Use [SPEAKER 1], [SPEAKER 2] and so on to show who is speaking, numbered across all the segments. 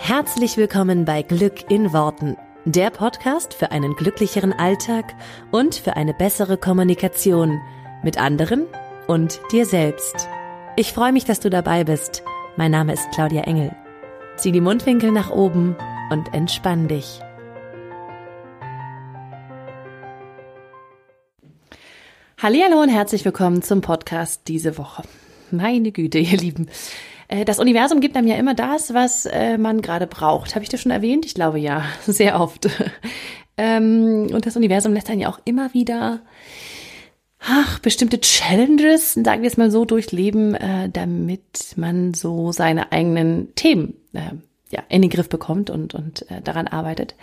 [SPEAKER 1] Herzlich willkommen bei Glück in Worten, der Podcast für einen glücklicheren Alltag und für eine bessere Kommunikation mit anderen und dir selbst. Ich freue mich, dass du dabei bist. Mein Name ist Claudia Engel. Zieh die Mundwinkel nach oben und entspann dich. Hallo und herzlich willkommen zum Podcast diese Woche. Meine Güte, ihr Lieben. Äh, das Universum gibt einem ja immer das, was äh, man gerade braucht. Habe ich das schon erwähnt? Ich glaube ja, sehr oft. Ähm, und das Universum lässt einen ja auch immer wieder ach, bestimmte Challenges, sagen wir es mal so, durchleben, äh, damit man so seine eigenen Themen ja, in den Griff bekommt und, und daran arbeitet.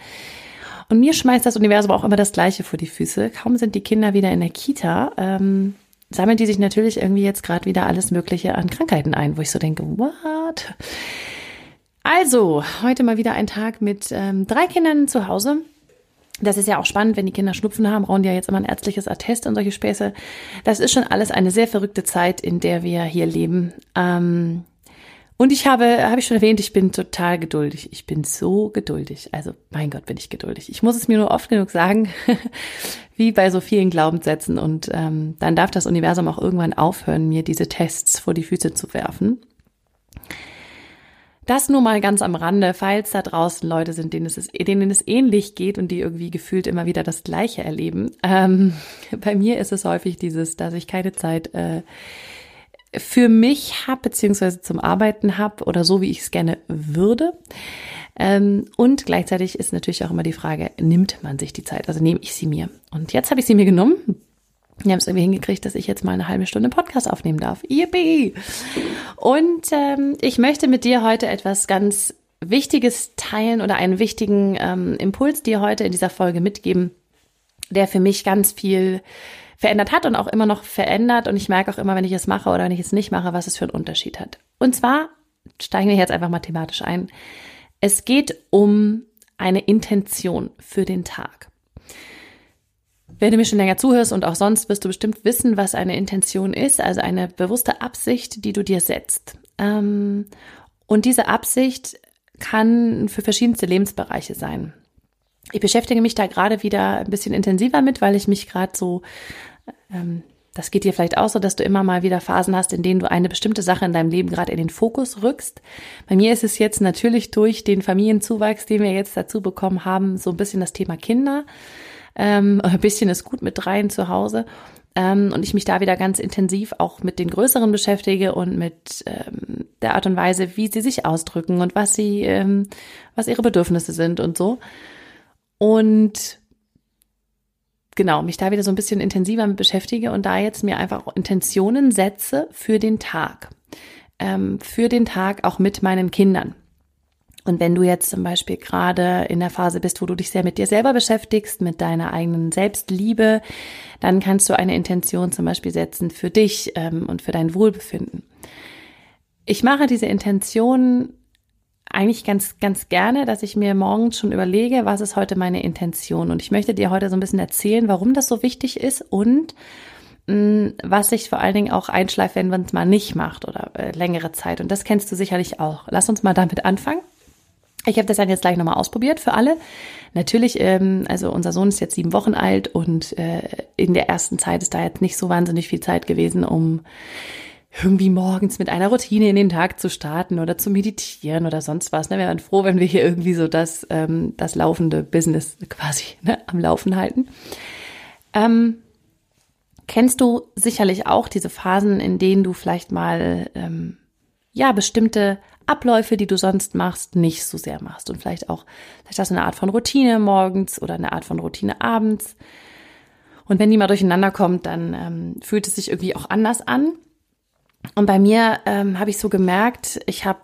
[SPEAKER 1] Und mir schmeißt das Universum auch immer das Gleiche vor die Füße. Kaum sind die Kinder wieder in der Kita, ähm, sammeln die sich natürlich irgendwie jetzt gerade wieder alles Mögliche an Krankheiten ein, wo ich so denke, what? Also, heute mal wieder ein Tag mit ähm, drei Kindern zu Hause. Das ist ja auch spannend, wenn die Kinder Schnupfen haben, brauchen die ja jetzt immer ein ärztliches Attest und solche Späße. Das ist schon alles eine sehr verrückte Zeit, in der wir hier leben. Ähm, und ich habe, habe ich schon erwähnt, ich bin total geduldig. Ich bin so geduldig. Also, mein Gott, bin ich geduldig. Ich muss es mir nur oft genug sagen, wie bei so vielen Glaubenssätzen. Und ähm, dann darf das Universum auch irgendwann aufhören, mir diese Tests vor die Füße zu werfen. Das nur mal ganz am Rande, falls da draußen Leute sind, denen es, denen es ähnlich geht und die irgendwie gefühlt immer wieder das Gleiche erleben. Ähm, bei mir ist es häufig dieses, dass ich keine Zeit äh, für mich habe, beziehungsweise zum Arbeiten habe oder so, wie ich es gerne würde. Ähm, und gleichzeitig ist natürlich auch immer die Frage, nimmt man sich die Zeit? Also nehme ich sie mir? Und jetzt habe ich sie mir genommen. Wir haben es irgendwie hingekriegt, dass ich jetzt mal eine halbe Stunde Podcast aufnehmen darf. Yippie! Und ähm, ich möchte mit dir heute etwas ganz Wichtiges teilen oder einen wichtigen ähm, Impuls dir heute in dieser Folge mitgeben, der für mich ganz viel verändert hat und auch immer noch verändert. Und ich merke auch immer, wenn ich es mache oder wenn ich es nicht mache, was es für einen Unterschied hat. Und zwar steigen wir jetzt einfach mal thematisch ein. Es geht um eine Intention für den Tag. Wenn du mir schon länger zuhörst und auch sonst, wirst du bestimmt wissen, was eine Intention ist, also eine bewusste Absicht, die du dir setzt. Ähm, und diese Absicht kann für verschiedenste Lebensbereiche sein. Ich beschäftige mich da gerade wieder ein bisschen intensiver mit, weil ich mich gerade so, ähm, das geht dir vielleicht auch so, dass du immer mal wieder Phasen hast, in denen du eine bestimmte Sache in deinem Leben gerade in den Fokus rückst. Bei mir ist es jetzt natürlich durch den Familienzuwachs, den wir jetzt dazu bekommen haben, so ein bisschen das Thema Kinder. Ähm, ein bisschen ist gut mit dreien zu Hause. Ähm, und ich mich da wieder ganz intensiv auch mit den Größeren beschäftige und mit ähm, der Art und Weise, wie sie sich ausdrücken und was sie, ähm, was ihre Bedürfnisse sind und so. Und genau, mich da wieder so ein bisschen intensiver mit beschäftige und da jetzt mir einfach Intentionen setze für den Tag. Ähm, für den Tag auch mit meinen Kindern. Und wenn du jetzt zum Beispiel gerade in der Phase bist, wo du dich sehr mit dir selber beschäftigst, mit deiner eigenen Selbstliebe, dann kannst du eine Intention zum Beispiel setzen für dich ähm, und für dein Wohlbefinden. Ich mache diese Intention eigentlich ganz, ganz gerne, dass ich mir morgens schon überlege, was ist heute meine Intention. Und ich möchte dir heute so ein bisschen erzählen, warum das so wichtig ist und mh, mm, was sich vor allen Dingen auch einschleift, wenn man es mal nicht macht oder äh, längere Zeit. Und das kennst du sicherlich auch. Lass uns mal damit anfangen. Ich habe das dann jetzt gleich nochmal ausprobiert für alle. Natürlich, ähm, also unser Sohn ist jetzt sieben Wochen alt und äh, in der ersten Zeit ist da jetzt nicht so wahnsinnig viel Zeit gewesen, um irgendwie morgens mit einer Routine in den Tag zu starten oder zu meditieren oder sonst was. Ne? Wir wären froh, wenn wir hier irgendwie so das, ähm, das laufende Business quasi ne, am Laufen halten. Ähm, kennst du sicherlich auch diese Phasen, in denen du vielleicht mal ähm, ja bestimmte Abläufe, die du sonst machst, nicht so sehr machst und vielleicht auch vielleicht hast du eine Art von Routine morgens oder eine Art von Routine abends. Und wenn die mal durcheinander kommt, dann ähm, fühlt es sich irgendwie auch anders an. Und bei mir ähm, habe ich so gemerkt, ich habe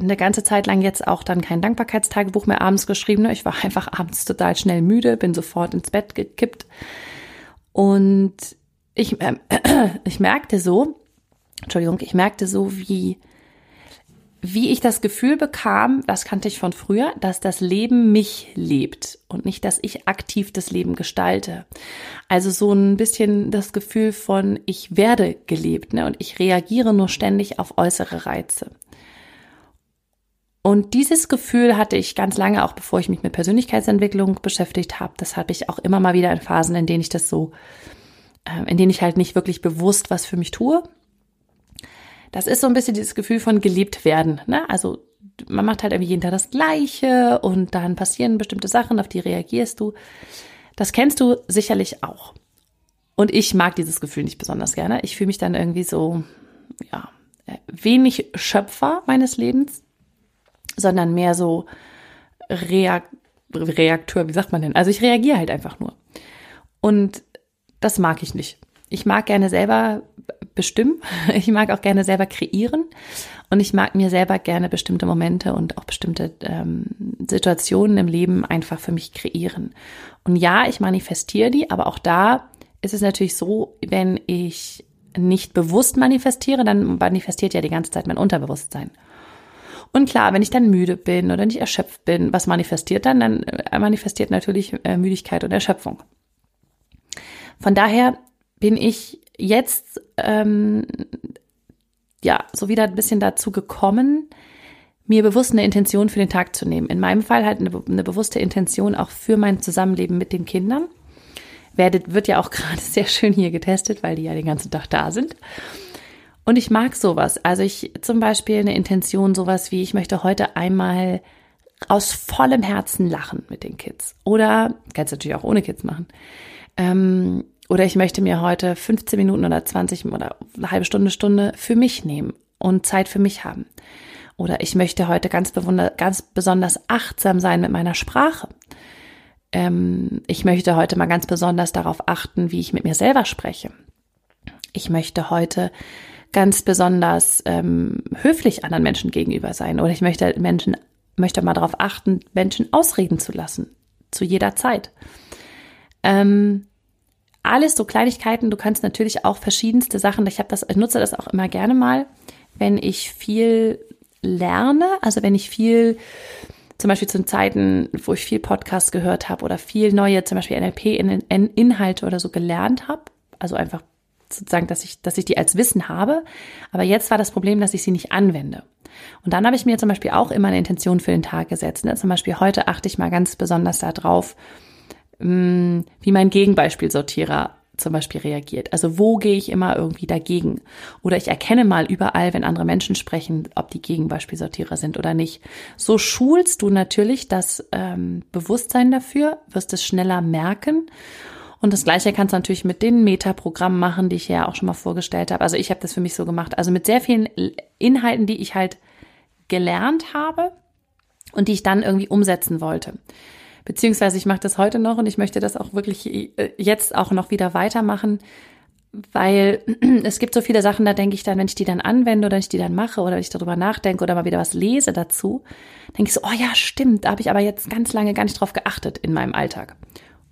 [SPEAKER 1] eine ganze Zeit lang jetzt auch dann kein Dankbarkeitstagebuch mehr abends geschrieben. Ne? Ich war einfach abends total schnell müde, bin sofort ins Bett gekippt. Und ich, äh, ich merkte so, Entschuldigung, ich merkte so, wie wie ich das Gefühl bekam, das kannte ich von früher, dass das Leben mich lebt und nicht, dass ich aktiv das Leben gestalte. Also so ein bisschen das Gefühl von, ich werde gelebt ne? und ich reagiere nur ständig auf äußere Reize. Und dieses Gefühl hatte ich ganz lange, auch bevor ich mich mit Persönlichkeitsentwicklung beschäftigt habe. Das habe ich auch immer mal wieder in Phasen, in denen ich das so, äh, in denen ich halt nicht wirklich bewusst was für mich tue. Das ist so ein bisschen dieses Gefühl von geliebt werden. Ne? Also man macht halt irgendwie jeden Tag das Gleiche und dann passieren bestimmte Sachen, auf die reagierst du. Das kennst du sicherlich auch. Und ich mag dieses Gefühl nicht besonders gerne. Ich fühle mich dann irgendwie so, ja, wenig Schöpfer meines Lebens, sondern mehr so Reak Reakteur, wie sagt man denn? Also ich reagiere halt einfach nur. Und das mag ich nicht. Ich mag gerne selber bestimmen. Ich mag auch gerne selber kreieren. Und ich mag mir selber gerne bestimmte Momente und auch bestimmte ähm, Situationen im Leben einfach für mich kreieren. Und ja, ich manifestiere die, aber auch da ist es natürlich so, wenn ich nicht bewusst manifestiere, dann manifestiert ja die ganze Zeit mein Unterbewusstsein. Und klar, wenn ich dann müde bin oder nicht erschöpft bin, was manifestiert dann? Dann äh, manifestiert natürlich äh, Müdigkeit und Erschöpfung. Von daher bin ich jetzt ähm, ja so wieder ein bisschen dazu gekommen, mir bewusst eine Intention für den Tag zu nehmen. In meinem Fall halt eine, eine bewusste Intention auch für mein Zusammenleben mit den Kindern werdet, wird ja auch gerade sehr schön hier getestet, weil die ja den ganzen Tag da sind. Und ich mag sowas. Also ich zum Beispiel eine Intention, sowas wie, ich möchte heute einmal aus vollem Herzen lachen mit den Kids. Oder, kannst du natürlich auch ohne Kids machen. Ähm, oder ich möchte mir heute 15 Minuten oder 20 oder eine halbe Stunde, Stunde für mich nehmen und Zeit für mich haben. Oder ich möchte heute ganz, ganz besonders achtsam sein mit meiner Sprache ähm, ich möchte heute mal ganz besonders darauf achten, wie ich mit mir selber spreche. Ich möchte heute ganz besonders ähm, höflich anderen Menschen gegenüber sein oder ich möchte Menschen möchte mal darauf achten, Menschen ausreden zu lassen zu jeder Zeit. Ähm, alles so Kleinigkeiten. Du kannst natürlich auch verschiedenste Sachen. Ich habe das, ich nutze das auch immer gerne mal, wenn ich viel lerne, also wenn ich viel zum Beispiel zu Zeiten, wo ich viel Podcast gehört habe oder viel neue, zum Beispiel NLP-Inhalte oder so gelernt habe. Also einfach sozusagen, dass ich, dass ich die als Wissen habe. Aber jetzt war das Problem, dass ich sie nicht anwende. Und dann habe ich mir zum Beispiel auch immer eine Intention für den Tag gesetzt. Ne? Zum Beispiel heute achte ich mal ganz besonders darauf, mm, wie mein Gegenbeispielsortierer zum Beispiel reagiert. Also wo gehe ich immer irgendwie dagegen? Oder ich erkenne mal überall, wenn andere Menschen sprechen, ob die Gegenbeispielsortierer sind oder nicht. So schulst du natürlich das ähm, Bewusstsein dafür, wirst es schneller merken. Und das Gleiche kannst du natürlich mit den Metaprogrammen machen, die ich ja auch schon mal vorgestellt habe. Also ich habe das für mich so gemacht. Also mit sehr vielen Inhalten, die ich halt gelernt habe und die ich dann irgendwie umsetzen wollte. Beziehungsweise ich mache das heute noch und ich möchte das auch wirklich äh, jetzt auch noch wieder weitermachen, weil es gibt so viele Sachen, da denke ich dann, wenn ich die dann anwende oder ich die dann mache oder ich darüber nachdenke oder mal wieder was lese dazu, denke ich so, oh ja, stimmt, da habe ich aber jetzt ganz lange gar nicht drauf geachtet in meinem Alltag.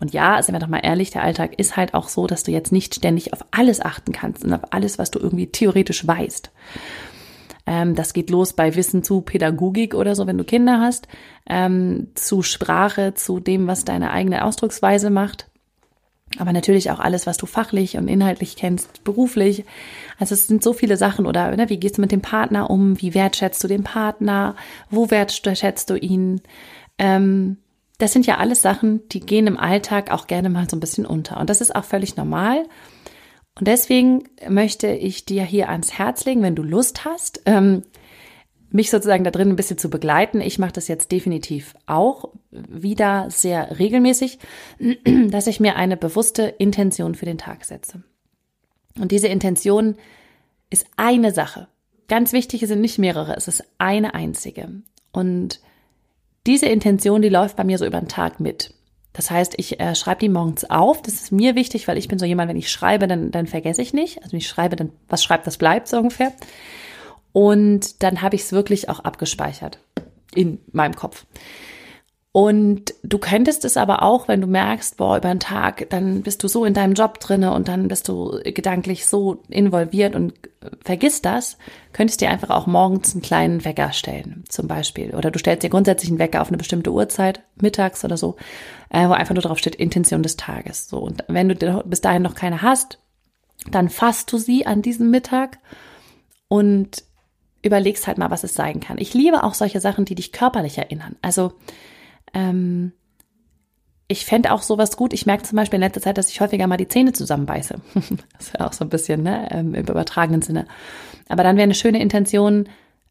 [SPEAKER 1] Und ja, sind wir doch mal ehrlich, der Alltag ist halt auch so, dass du jetzt nicht ständig auf alles achten kannst und auf alles, was du irgendwie theoretisch weißt. Ähm, das geht los bei Wissen zu Pädagogik oder so, wenn du Kinder hast, ähm, zu Sprache, zu dem, was deine eigene Ausdrucksweise macht. Aber natürlich auch alles, was du fachlich und inhaltlich kennst, beruflich. Also es sind so viele Sachen. Oder ne, wie gehst du mit dem Partner um? Wie wertschätzt du den Partner? Wo wertschätzt du ihn? Ähm, das sind ja alles Sachen, die gehen im Alltag auch gerne mal so ein bisschen unter. Und das ist auch völlig normal. Und deswegen möchte ich dir hier ans Herz legen, wenn du Lust hast, ähm, mich sozusagen da drin ein bisschen zu begleiten. Ich mache das jetzt definitiv auch wieder sehr regelmäßig, dass ich mir eine bewusste Intention für den Tag setze. Und diese Intention ist eine Sache. Ganz wichtig sind nicht mehrere, es ist eine einzige. Und diese Intention, die läuft bei mir so über den Tag mit. Das heißt, ich äh, schreibe die morgens auf. Das ist mir wichtig, weil ich bin so jemand, wenn ich schreibe, dann, dann vergesse ich nicht. Also wenn ich schreibe, dann was schreibt, das bleibt so ungefähr. Und dann habe ich es wirklich auch abgespeichert in meinem Kopf. Und du könntest es aber auch, wenn du merkst, boah, über den Tag, dann bist du so in deinem Job drinne und dann bist du gedanklich so involviert und vergisst das, könntest dir einfach auch morgens einen kleinen Wecker stellen, zum Beispiel. Oder du stellst dir grundsätzlich einen Wecker auf eine bestimmte Uhrzeit, mittags oder so, äh, wo einfach nur drauf steht, Intention des Tages. So. Und wenn du bis dahin noch keine hast, dann fasst du sie an diesem Mittag und überlegst halt mal, was es sein kann. Ich liebe auch solche Sachen, die dich körperlich erinnern. Also ähm, ich fände auch sowas gut. Ich merke zum Beispiel in letzter Zeit, dass ich häufiger mal die Zähne zusammenbeiße. das ist ja auch so ein bisschen ne, ähm, im übertragenen Sinne. Aber dann wäre eine schöne Intention,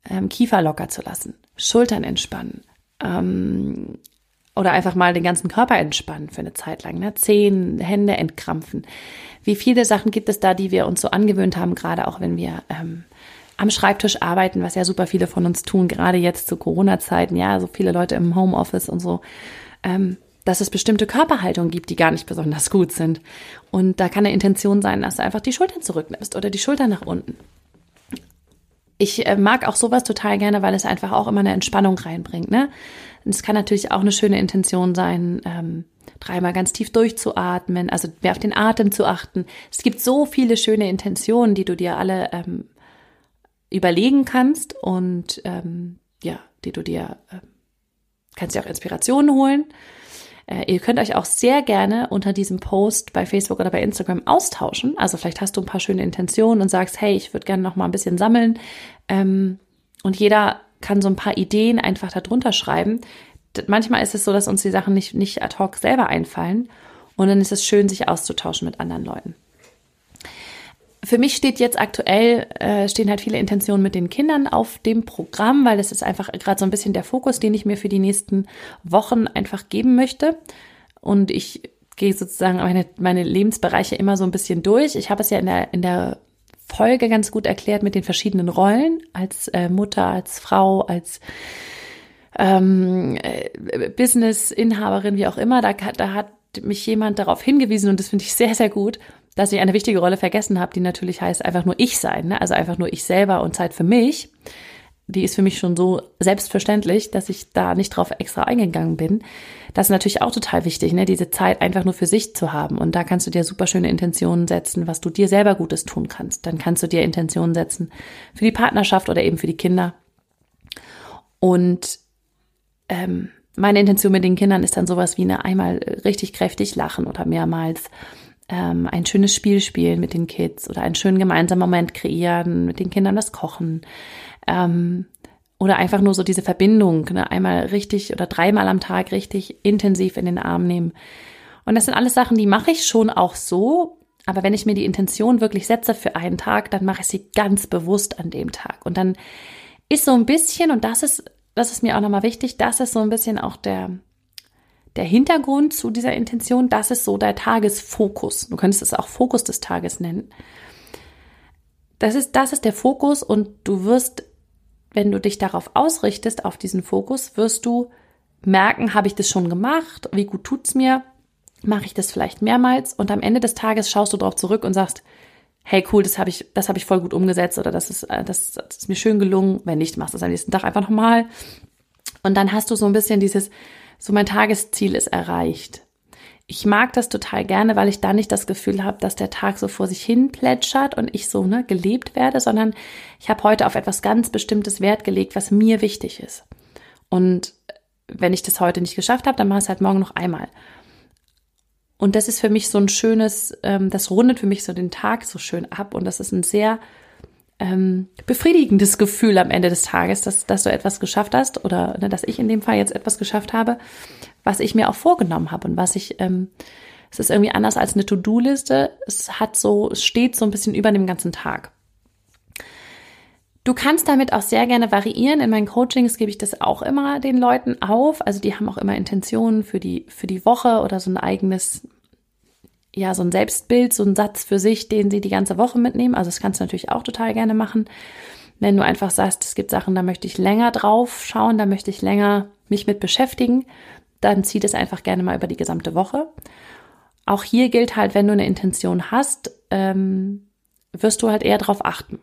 [SPEAKER 1] ähm, Kiefer locker zu lassen, Schultern entspannen ähm, oder einfach mal den ganzen Körper entspannen für eine Zeit lang. Ne? Zehen, Hände entkrampfen. Wie viele Sachen gibt es da, die wir uns so angewöhnt haben, gerade auch wenn wir ähm, am Schreibtisch arbeiten, was ja super viele von uns tun, gerade jetzt zu Corona-Zeiten, ja, so viele Leute im Homeoffice und so. Ähm, dass es bestimmte Körperhaltungen gibt, die gar nicht besonders gut sind. Und da kann eine Intention sein, dass du einfach die Schultern zurücknimmst oder die Schultern nach unten. Ich äh, mag auch sowas total gerne, weil es einfach auch immer eine Entspannung reinbringt. Ne? Und es kann natürlich auch eine schöne Intention sein, ähm, dreimal ganz tief durchzuatmen, also mehr auf den Atem zu achten. Es gibt so viele schöne Intentionen, die du dir alle ähm, überlegen kannst und ähm, ja, die du dir äh, kannst dir auch Inspirationen holen. Äh, ihr könnt euch auch sehr gerne unter diesem Post bei Facebook oder bei Instagram austauschen. Also vielleicht hast du ein paar schöne Intentionen und sagst, hey, ich würde gerne noch mal ein bisschen sammeln. Ähm, und jeder kann so ein paar Ideen einfach darunter schreiben. Manchmal ist es so, dass uns die Sachen nicht, nicht ad hoc selber einfallen. Und dann ist es schön, sich auszutauschen mit anderen Leuten für mich steht jetzt aktuell, äh, stehen halt viele Intentionen mit den Kindern auf dem Programm, weil das ist einfach gerade so ein bisschen der Fokus, den ich mir für die nächsten Wochen einfach geben möchte. Und ich gehe sozusagen meine, meine Lebensbereiche immer so ein bisschen durch. Ich habe es ja in der, in der Folge ganz gut erklärt mit den verschiedenen Rollen als äh, Mutter, als Frau, als ähm, äh, Business-Inhaberin, wie auch immer. Da, da hat mich jemand darauf hingewiesen und das finde ich sehr, sehr gut, dass ich eine wichtige Rolle vergessen habe, die natürlich heißt einfach nur ich sein, ne? also einfach nur ich selber und Zeit für mich. Die ist für mich schon so selbstverständlich, dass ich da nicht drauf extra eingegangen bin. Das ist natürlich auch total wichtig, ne? diese Zeit einfach nur für sich zu haben. Und da kannst du dir super schöne Intentionen setzen, was du dir selber Gutes tun kannst. Dann kannst du dir Intentionen setzen für die Partnerschaft oder eben für die Kinder. Und ähm, meine Intention mit den Kindern ist dann sowas wie eine einmal richtig kräftig lachen oder mehrmals ähm, ein schönes Spiel spielen mit den Kids oder einen schönen gemeinsamen Moment kreieren, mit den Kindern das Kochen. Ähm, oder einfach nur so diese Verbindung, ne? einmal richtig oder dreimal am Tag richtig intensiv in den Arm nehmen. Und das sind alles Sachen, die mache ich schon auch so. Aber wenn ich mir die Intention wirklich setze für einen Tag, dann mache ich sie ganz bewusst an dem Tag. Und dann ist so ein bisschen, und das ist, das ist mir auch nochmal wichtig, das ist so ein bisschen auch der, der Hintergrund zu dieser Intention, das ist so der Tagesfokus. Du könntest es auch Fokus des Tages nennen. Das ist, das ist der Fokus und du wirst, wenn du dich darauf ausrichtest, auf diesen Fokus, wirst du merken, habe ich das schon gemacht? Wie gut tut's mir? Mache ich das vielleicht mehrmals? Und am Ende des Tages schaust du darauf zurück und sagst, hey cool, das habe ich, das habe ich voll gut umgesetzt oder das ist, äh, das, das ist mir schön gelungen. Wenn nicht, machst du es am nächsten Tag einfach nochmal. Und dann hast du so ein bisschen dieses, so mein Tagesziel ist erreicht. Ich mag das total gerne, weil ich da nicht das Gefühl habe, dass der Tag so vor sich hin plätschert und ich so ne, gelebt werde, sondern ich habe heute auf etwas ganz Bestimmtes Wert gelegt, was mir wichtig ist. Und wenn ich das heute nicht geschafft habe, dann mache ich es halt morgen noch einmal. Und das ist für mich so ein schönes, ähm, das rundet für mich so den Tag so schön ab und das ist ein sehr ähm, befriedigendes Gefühl am Ende des Tages, dass, dass du etwas geschafft hast oder ne, dass ich in dem Fall jetzt etwas geschafft habe, was ich mir auch vorgenommen habe und was ich, ähm, es ist irgendwie anders als eine To-Do-Liste. Es hat so, es steht so ein bisschen über dem ganzen Tag. Du kannst damit auch sehr gerne variieren. In meinen Coachings gebe ich das auch immer den Leuten auf. Also die haben auch immer Intentionen für die, für die Woche oder so ein eigenes ja, so ein Selbstbild, so ein Satz für sich, den sie die ganze Woche mitnehmen. Also das kannst du natürlich auch total gerne machen. Wenn du einfach sagst, es gibt Sachen, da möchte ich länger drauf schauen, da möchte ich länger mich mit beschäftigen, dann zieh das einfach gerne mal über die gesamte Woche. Auch hier gilt halt, wenn du eine Intention hast, ähm, wirst du halt eher darauf achten.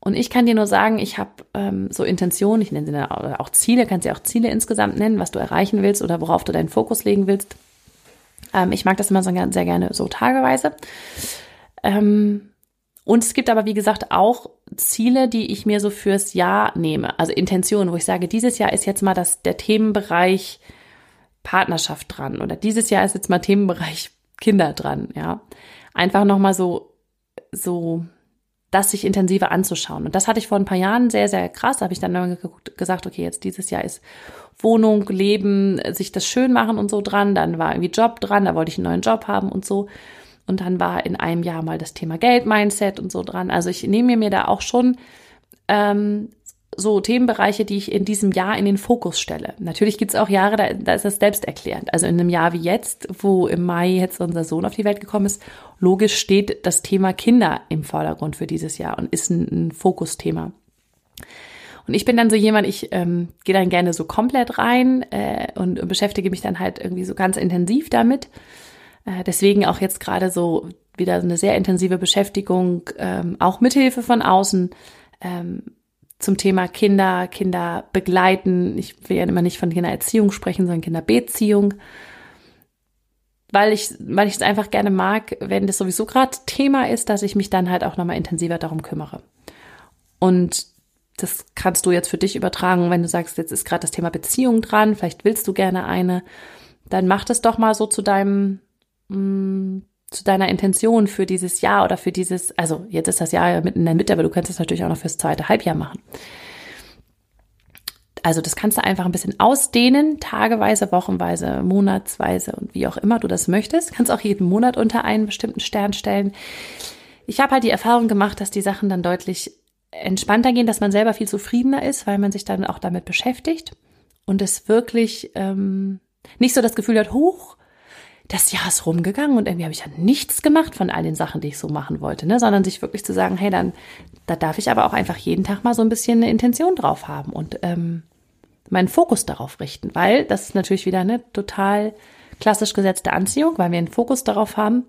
[SPEAKER 1] Und ich kann dir nur sagen, ich habe ähm, so Intentionen, ich nenne sie auch Ziele, kannst sie auch Ziele insgesamt nennen, was du erreichen willst oder worauf du deinen Fokus legen willst. Ähm, ich mag das immer so sehr gerne so tageweise. Ähm, und es gibt aber, wie gesagt, auch Ziele, die ich mir so fürs Jahr nehme. Also Intentionen, wo ich sage, dieses Jahr ist jetzt mal das, der Themenbereich Partnerschaft dran oder dieses Jahr ist jetzt mal Themenbereich Kinder dran, ja. Einfach nochmal so, so das sich intensiver anzuschauen. Und das hatte ich vor ein paar Jahren sehr, sehr krass. Da habe ich dann gesagt, okay, jetzt dieses Jahr ist Wohnung, Leben, sich das schön machen und so dran. Dann war irgendwie Job dran, da wollte ich einen neuen Job haben und so. Und dann war in einem Jahr mal das Thema Geld-Mindset und so dran. Also ich nehme mir da auch schon ähm, so Themenbereiche, die ich in diesem Jahr in den Fokus stelle. Natürlich gibt es auch Jahre, da, da ist das selbsterklärend. Also in einem Jahr wie jetzt, wo im Mai jetzt unser Sohn auf die Welt gekommen ist, logisch steht das Thema Kinder im Vordergrund für dieses Jahr und ist ein, ein Fokusthema. Und ich bin dann so jemand, ich ähm, gehe dann gerne so komplett rein äh, und, und beschäftige mich dann halt irgendwie so ganz intensiv damit. Äh, deswegen auch jetzt gerade so wieder eine sehr intensive Beschäftigung, ähm, auch mithilfe von außen, ähm, zum Thema Kinder, Kinder begleiten. Ich will ja immer nicht von Kindererziehung sprechen, sondern Kinderbeziehung. Weil ich, weil ich es einfach gerne mag, wenn das sowieso gerade Thema ist, dass ich mich dann halt auch nochmal intensiver darum kümmere. Und das kannst du jetzt für dich übertragen, wenn du sagst, jetzt ist gerade das Thema Beziehung dran, vielleicht willst du gerne eine, dann mach das doch mal so zu deinem mh, mm, zu deiner Intention für dieses Jahr oder für dieses, also jetzt ist das Jahr mitten in der Mitte, aber du kannst es natürlich auch noch fürs zweite Halbjahr machen. Also das kannst du einfach ein bisschen ausdehnen, tageweise, wochenweise, monatsweise und wie auch immer du das möchtest. Kannst auch jeden Monat unter einen bestimmten Stern stellen. Ich habe halt die Erfahrung gemacht, dass die Sachen dann deutlich entspannter gehen, dass man selber viel zufriedener ist, weil man sich dann auch damit beschäftigt und es wirklich ähm, nicht so das Gefühl hat, hoch, das Jahr ist rumgegangen und irgendwie habe ich ja nichts gemacht von all den Sachen, die ich so machen wollte, ne? sondern sich wirklich zu sagen, hey, dann, da darf ich aber auch einfach jeden Tag mal so ein bisschen eine Intention drauf haben und ähm, meinen Fokus darauf richten, weil das ist natürlich wieder eine total klassisch gesetzte Anziehung, weil wir einen Fokus darauf haben,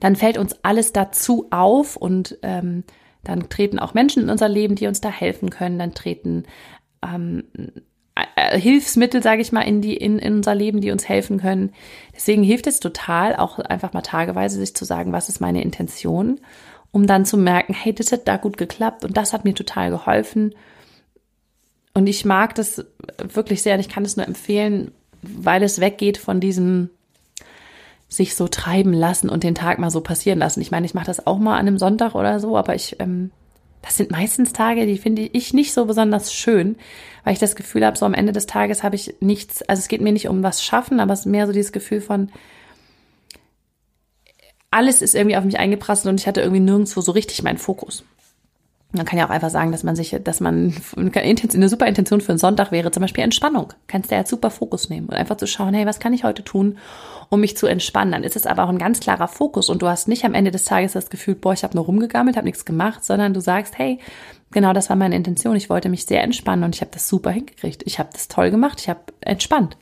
[SPEAKER 1] dann fällt uns alles dazu auf und ähm, dann treten auch Menschen in unser Leben, die uns da helfen können, dann treten ähm, äh, Hilfsmittel, sage ich mal, in, die, in, in unser Leben, die uns helfen können. Deswegen hilft es total, auch einfach mal tageweise sich zu sagen, was ist meine Intention, um dann zu merken, hey, das hat da gut geklappt und das hat mir total geholfen. Und ich mag das wirklich sehr und ich kann es nur empfehlen, weil es weggeht von diesem sich so treiben lassen und den Tag mal so passieren lassen. Ich meine, ich mache das auch mal an einem Sonntag oder so, aber ich ähm, das sind meistens Tage, die finde ich nicht so besonders schön, weil ich das Gefühl habe, so am Ende des Tages habe ich nichts, also es geht mir nicht um was schaffen, aber es ist mehr so dieses Gefühl von, alles ist irgendwie auf mich eingeprasselt und ich hatte irgendwie nirgendwo so richtig meinen Fokus. Man kann ja auch einfach sagen, dass man sich, dass man eine super Intention für einen Sonntag wäre, zum Beispiel Entspannung. Kannst du ja super Fokus nehmen und einfach zu schauen, hey, was kann ich heute tun, um mich zu entspannen? Dann ist es aber auch ein ganz klarer Fokus und du hast nicht am Ende des Tages das Gefühl, boah, ich habe nur rumgegammelt, habe nichts gemacht, sondern du sagst, hey, genau das war meine Intention. Ich wollte mich sehr entspannen und ich habe das super hingekriegt. Ich habe das toll gemacht, ich habe entspannt.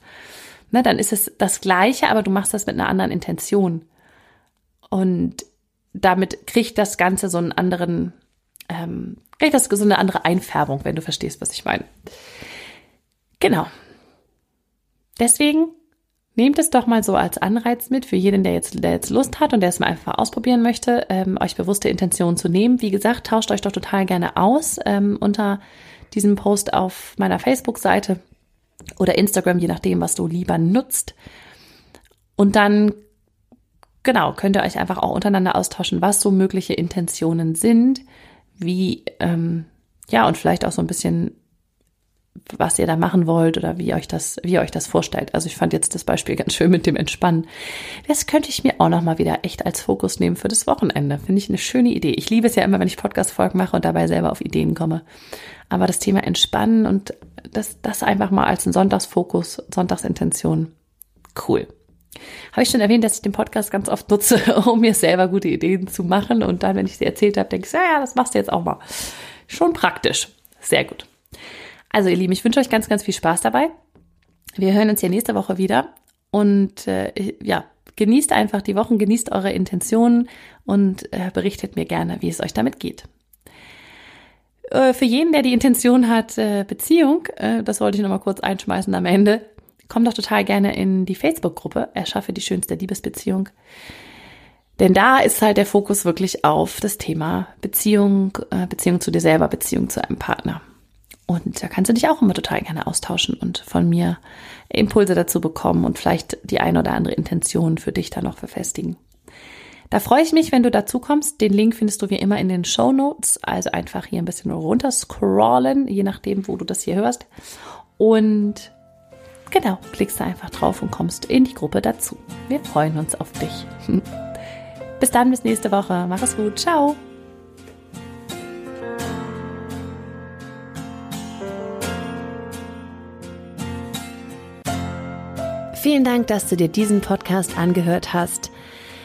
[SPEAKER 1] Ne, dann ist es das Gleiche, aber du machst das mit einer anderen Intention. Und damit kriegt das Ganze so einen anderen ähm, kriegt das so eine andere Einfärbung, wenn du verstehst, was ich meine. Genau. Deswegen nehmt es doch mal so als Anreiz mit für jeden, der jetzt, der jetzt Lust hat und der es mal einfach ausprobieren möchte, ähm, euch bewusste Intentionen zu nehmen. Wie gesagt, tauscht euch doch total gerne aus ähm, unter diesem Post auf meiner Facebook-Seite oder Instagram, je nachdem, was du lieber nutzt. Und dann, genau, könnt ihr euch einfach auch untereinander austauschen, was so mögliche Intentionen sind, wie, ähm, ja, und vielleicht auch so ein bisschen, was ihr da machen wollt oder wie euch das, wie ihr euch das vorstellt. Also ich fand jetzt das Beispiel ganz schön mit dem Entspannen. Das könnte ich mir auch nochmal wieder echt als Fokus nehmen für das Wochenende. Finde ich eine schöne Idee. Ich liebe es ja immer, wenn ich Podcast-Folgen mache und dabei selber auf Ideen komme. Aber das Thema Entspannen und das, das einfach mal als ein Sonntagsfokus, Sonntagsintention. Cool. Habe ich schon erwähnt, dass ich den Podcast ganz oft nutze, um mir selber gute Ideen zu machen. Und dann, wenn ich sie erzählt habe, denke ich, ja, ja, das machst du jetzt auch mal. Schon praktisch. Sehr gut. Also, ihr Lieben, ich wünsche euch ganz, ganz viel Spaß dabei. Wir hören uns ja nächste Woche wieder. Und äh, ja, genießt einfach die Wochen, genießt eure Intentionen und äh, berichtet mir gerne, wie es euch damit geht. Äh, für jeden, der die Intention hat, äh, Beziehung, äh, das wollte ich nochmal kurz einschmeißen am Ende, komm doch total gerne in die Facebook-Gruppe Erschaffe die schönste Liebesbeziehung. Denn da ist halt der Fokus wirklich auf das Thema Beziehung, äh, Beziehung zu dir selber, Beziehung zu einem Partner. Und da kannst du dich auch immer total gerne austauschen und von mir Impulse dazu bekommen und vielleicht die eine oder andere Intention für dich da noch verfestigen. Da freue ich mich, wenn du dazu kommst. Den Link findest du wie immer in den Show Notes. Also einfach hier ein bisschen runter scrollen, je nachdem, wo du das hier hörst. Und genau, klickst du einfach drauf und kommst in die Gruppe dazu. Wir freuen uns auf dich. Bis dann, bis nächste Woche. Mach es gut. Ciao. Vielen Dank, dass du dir diesen Podcast angehört hast.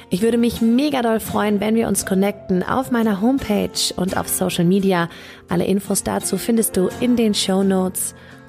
[SPEAKER 1] Ich würde mich mega doll freuen, wenn wir uns connecten auf meiner Homepage und auf Social Media. Alle Infos dazu findest du in den Show Notes.